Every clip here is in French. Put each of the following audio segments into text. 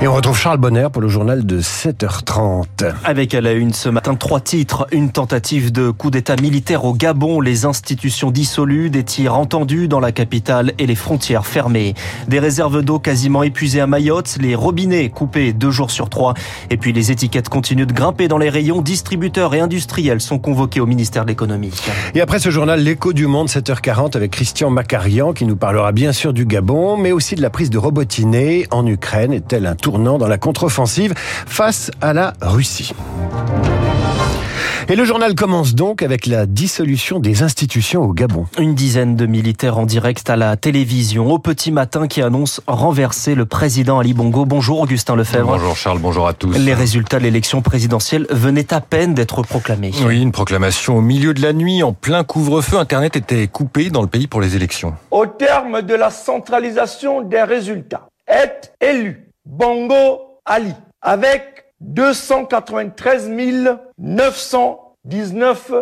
Et on retrouve Charles Bonner pour le journal de 7h30. Avec à la une ce matin trois titres. Une tentative de coup d'état militaire au Gabon, les institutions dissolues, des tirs entendus dans la capitale et les frontières fermées. Des réserves d'eau quasiment épuisées à Mayotte, les robinets coupés deux jours sur trois. Et puis les étiquettes continuent de grimper dans les rayons. Distributeurs et industriels sont convoqués au ministère de l'économie. Et après ce journal, l'écho du monde 7h40 avec Christian Macarian qui nous parlera bien sûr du Gabon, mais aussi de la prise de Robotiné en Ukraine. Est-elle un tournant dans la contre-offensive face à la Russie et le journal commence donc avec la dissolution des institutions au Gabon. Une dizaine de militaires en direct à la télévision au petit matin qui annonce renverser le président Ali Bongo. Bonjour Augustin Lefebvre. Bonjour Charles, bonjour à tous. Les résultats de l'élection présidentielle venaient à peine d'être proclamés. Oui, une proclamation au milieu de la nuit, en plein couvre-feu. Internet était coupé dans le pays pour les élections. Au terme de la centralisation des résultats, est élu Bongo Ali avec 293 919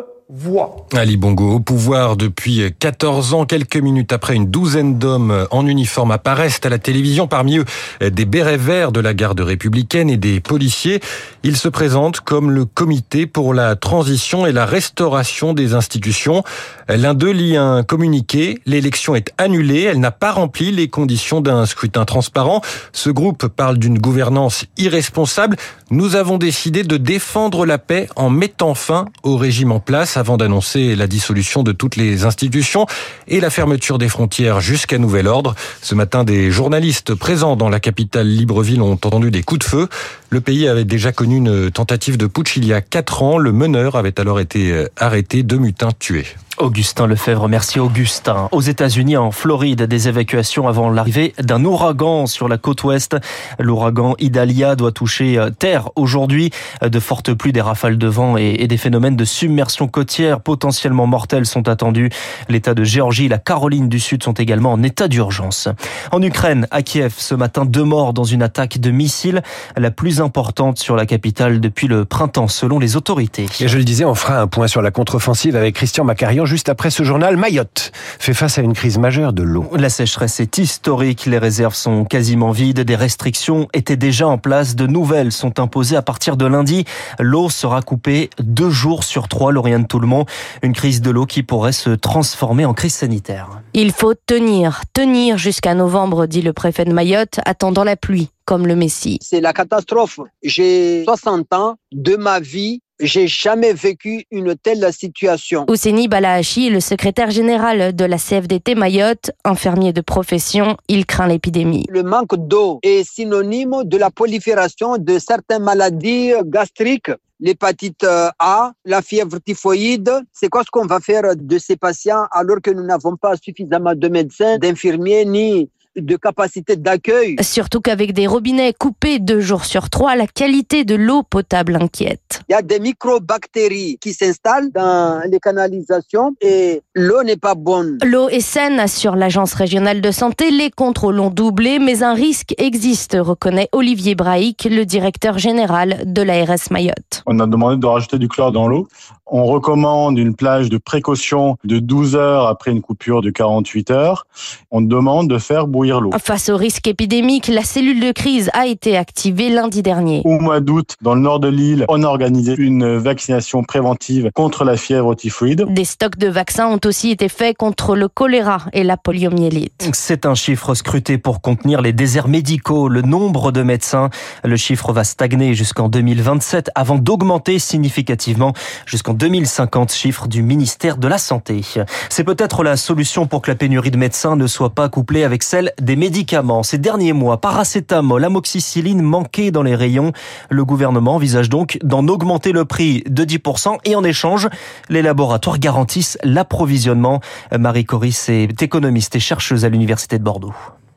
Ali Bongo au pouvoir depuis 14 ans, quelques minutes après une douzaine d'hommes en uniforme apparaissent à la télévision, parmi eux des bérets verts de la garde républicaine et des policiers. Ils se présentent comme le comité pour la transition et la restauration des institutions. L'un d'eux lit un communiqué, l'élection est annulée, elle n'a pas rempli les conditions d'un scrutin transparent. Ce groupe parle d'une gouvernance irresponsable. Nous avons décidé de défendre la paix en mettant fin au régime en place avant d'annoncer la dissolution de toutes les institutions et la fermeture des frontières jusqu'à nouvel ordre. Ce matin, des journalistes présents dans la capitale Libreville ont entendu des coups de feu. Le pays avait déjà connu une tentative de putsch il y a quatre ans. Le meneur avait alors été arrêté, deux mutins tués. Augustin Lefebvre, merci Augustin. Aux États-Unis, en Floride, des évacuations avant l'arrivée d'un ouragan sur la côte ouest. L'ouragan Idalia doit toucher euh, terre aujourd'hui. De fortes pluies, des rafales de vent et des phénomènes de submersion côtière potentiellement mortels sont attendus. L'État de Géorgie et la Caroline du Sud sont également en état d'urgence. En Ukraine, à Kiev, ce matin, deux morts dans une attaque de missiles, la plus importante sur la capitale depuis le printemps, selon les autorités. Et je le disais, on fera un point sur la contre-offensive avec Christian Juste après ce journal, Mayotte fait face à une crise majeure de l'eau. La sécheresse est historique, les réserves sont quasiment vides, des restrictions étaient déjà en place, de nouvelles sont imposées à partir de lundi. L'eau sera coupée deux jours sur trois, Lauriane Toulmont. Une crise de l'eau qui pourrait se transformer en crise sanitaire. Il faut tenir, tenir jusqu'à novembre, dit le préfet de Mayotte, attendant la pluie, comme le Messie. C'est la catastrophe. J'ai 60 ans de ma vie j'ai jamais vécu une telle situation. Ouseni Balahachi, le secrétaire général de la CFDT Mayotte, infirmier de profession, il craint l'épidémie. Le manque d'eau est synonyme de la prolifération de certaines maladies gastriques l'hépatite A, la fièvre typhoïde. C'est quoi ce qu'on va faire de ces patients alors que nous n'avons pas suffisamment de médecins, d'infirmiers ni de capacité d'accueil. Surtout qu'avec des robinets coupés deux jours sur trois, la qualité de l'eau potable inquiète. Il y a des microbactéries qui s'installent dans les canalisations et l'eau n'est pas bonne. L'eau est saine, assure l'Agence régionale de santé. Les contrôles ont doublé, mais un risque existe, reconnaît Olivier Braïc, le directeur général de l'ARS Mayotte. On a demandé de rajouter du chlore dans l'eau. On recommande une plage de précaution de 12 heures après une coupure de 48 heures. On demande de faire bouillir l'eau. Face au risque épidémique, la cellule de crise a été activée lundi dernier. Au mois d'août, dans le nord de l'île, on a organisé une vaccination préventive contre la fièvre typhoïde. Des stocks de vaccins ont aussi été faits contre le choléra et la poliomyélite. C'est un chiffre scruté pour contenir les déserts médicaux, le nombre de médecins. Le chiffre va stagner jusqu'en 2027 avant d'augmenter significativement jusqu'en 2050, chiffre du ministère de la Santé. C'est peut-être la solution pour que la pénurie de médecins ne soit pas couplée avec celle des médicaments. Ces derniers mois, paracétamol, amoxicilline manquaient dans les rayons. Le gouvernement envisage donc d'en augmenter le prix de 10% et en échange, les laboratoires garantissent l'approvisionnement. Marie Coris est économiste et chercheuse à l'Université de Bordeaux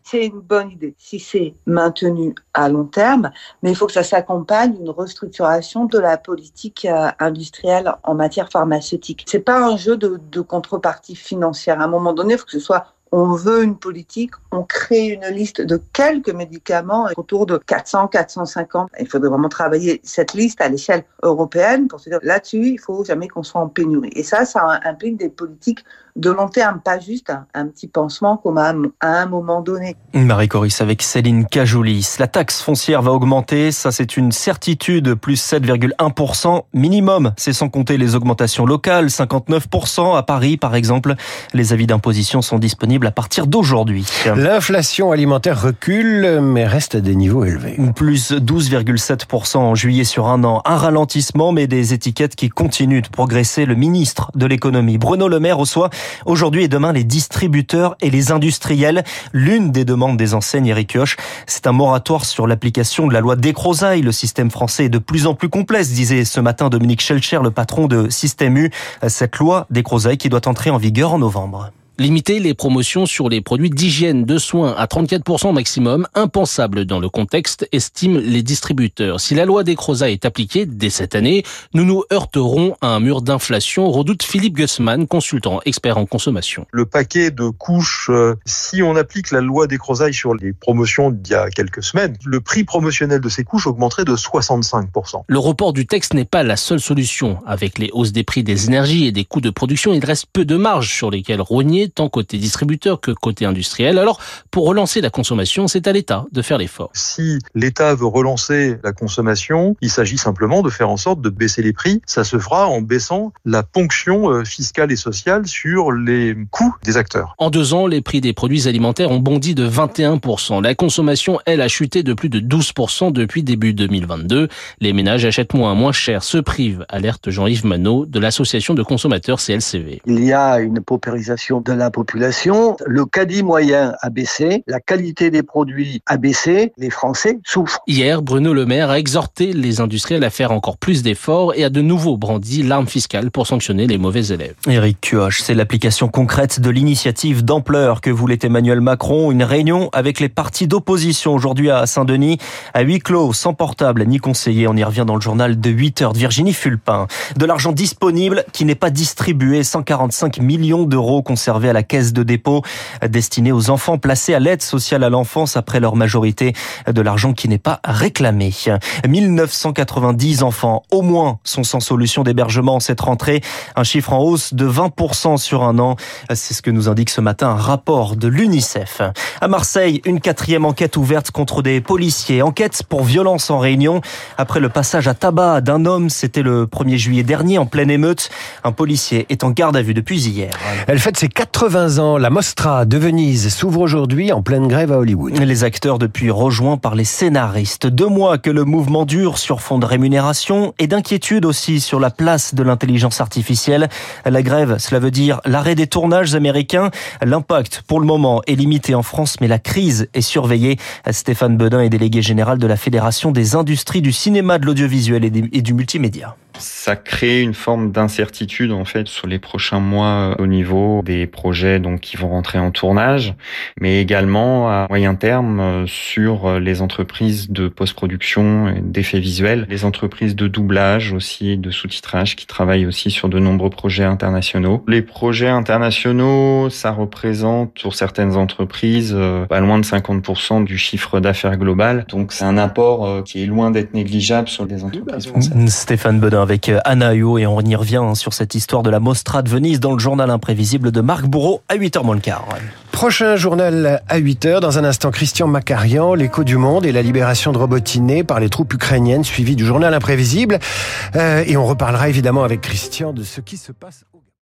c'est une bonne idée si c'est maintenu à long terme, mais il faut que ça s'accompagne d'une restructuration de la politique industrielle en matière pharmaceutique. C'est pas un jeu de, de contrepartie financière. À un moment donné, il faut que ce soit on veut une politique, on crée une liste de quelques médicaments autour de 400, 450. Il faudrait vraiment travailler cette liste à l'échelle européenne pour se dire là-dessus, il faut jamais qu'on soit en pénurie. Et ça, ça implique des politiques de long terme, pas juste un, petit pansement comme à, un moment donné. Marie Coris avec Céline Cajoulis. La taxe foncière va augmenter, ça c'est une certitude, plus 7,1% minimum. C'est sans compter les augmentations locales, 59% à Paris par exemple. Les avis d'imposition sont disponibles à partir d'aujourd'hui. L'inflation alimentaire recule mais reste à des niveaux élevés. Plus 12,7% en juillet sur un an. Un ralentissement mais des étiquettes qui continuent de progresser. Le ministre de l'économie Bruno Le Maire reçoit aujourd'hui et demain les distributeurs et les industriels. L'une des demandes des enseignes Eric Kioch, c'est un moratoire sur l'application de la loi Descrozaille. Le système français est de plus en plus complexe, disait ce matin Dominique Schelcher, le patron de Système U. Cette loi Descrozaille qui doit entrer en vigueur en novembre. Limiter les promotions sur les produits d'hygiène, de soins à 34% maximum, impensable dans le contexte, estiment les distributeurs. Si la loi des Croza est appliquée dès cette année, nous nous heurterons à un mur d'inflation, redoute Philippe Gussmann, consultant expert en consommation. Le paquet de couches, euh, si on applique la loi des Crozailles sur les promotions d'il y a quelques semaines, le prix promotionnel de ces couches augmenterait de 65%. Le report du texte n'est pas la seule solution. Avec les hausses des prix des énergies et des coûts de production, il reste peu de marge sur lesquelles rogner tant côté distributeur que côté industriel. Alors, pour relancer la consommation, c'est à l'État de faire l'effort. Si l'État veut relancer la consommation, il s'agit simplement de faire en sorte de baisser les prix. Ça se fera en baissant la ponction euh, fiscale et sociale sur les coûts des acteurs. En deux ans, les prix des produits alimentaires ont bondi de 21%. La consommation, elle, a chuté de plus de 12% depuis début 2022. Les ménages achètent moins, moins cher, se privent, alerte Jean-Yves Manot de l'association de consommateurs CLCV. Il y a une paupérisation de la population, le caddie moyen a baissé, la qualité des produits a baissé, les Français souffrent. Hier, Bruno Le Maire a exhorté les industriels à faire encore plus d'efforts et a de nouveau brandi l'arme fiscale pour sanctionner les mauvais élèves. Éric Cuoche, c'est l'application concrète de l'initiative d'ampleur que voulait Emmanuel Macron. Une réunion avec les partis d'opposition aujourd'hui à Saint-Denis, à huis clos, sans portable ni conseiller. On y revient dans le journal de 8 heures de Virginie Fulpin. De l'argent disponible qui n'est pas distribué, 145 millions d'euros conservés à la caisse de dépôt destinée aux enfants placés à l'aide sociale à l'enfance après leur majorité de l'argent qui n'est pas réclamé. 1990 enfants au moins sont sans solution d'hébergement cette rentrée, un chiffre en hausse de 20% sur un an. C'est ce que nous indique ce matin un rapport de l'UNICEF. À Marseille, une quatrième enquête ouverte contre des policiers. Enquête pour violence en réunion après le passage à tabac d'un homme. C'était le 1er juillet dernier en pleine émeute. Un policier est en garde à vue depuis hier. Elle fête ses 80 ans. La Mostra de Venise s'ouvre aujourd'hui en pleine grève à Hollywood. Les acteurs depuis rejoints par les scénaristes. Deux mois que le mouvement dure sur fond de rémunération et d'inquiétude aussi sur la place de l'intelligence artificielle. La grève, cela veut dire l'arrêt des tournages américains. L'impact, pour le moment, est limité en France, mais la crise est surveillée. Stéphane Bedin est délégué général de la Fédération des industries du cinéma, de l'audiovisuel et du multimédia ça crée une forme d'incertitude en fait sur les prochains mois euh, au niveau des projets donc qui vont rentrer en tournage, mais également à moyen terme euh, sur euh, les entreprises de post-production, d'effets visuels, les entreprises de doublage aussi, de sous-titrage qui travaillent aussi sur de nombreux projets internationaux. Les projets internationaux, ça représente pour certaines entreprises pas loin de 50% du chiffre d'affaires global, donc c'est un apport qui est loin d'être négligeable sur les entreprises françaises. Stéphane Bedin avec euh, Anna Huot et on y revient hein, sur cette histoire de la Mostra de Venise dans le journal imprévisible de Marc Bourreau à 8h moins le quart. Prochain journal à 8h, dans un instant Christian Macarian, l'écho du monde et la libération de Robotiné par les troupes ukrainiennes suivi du journal imprévisible. Euh, et on reparlera évidemment avec Christian de ce qui se passe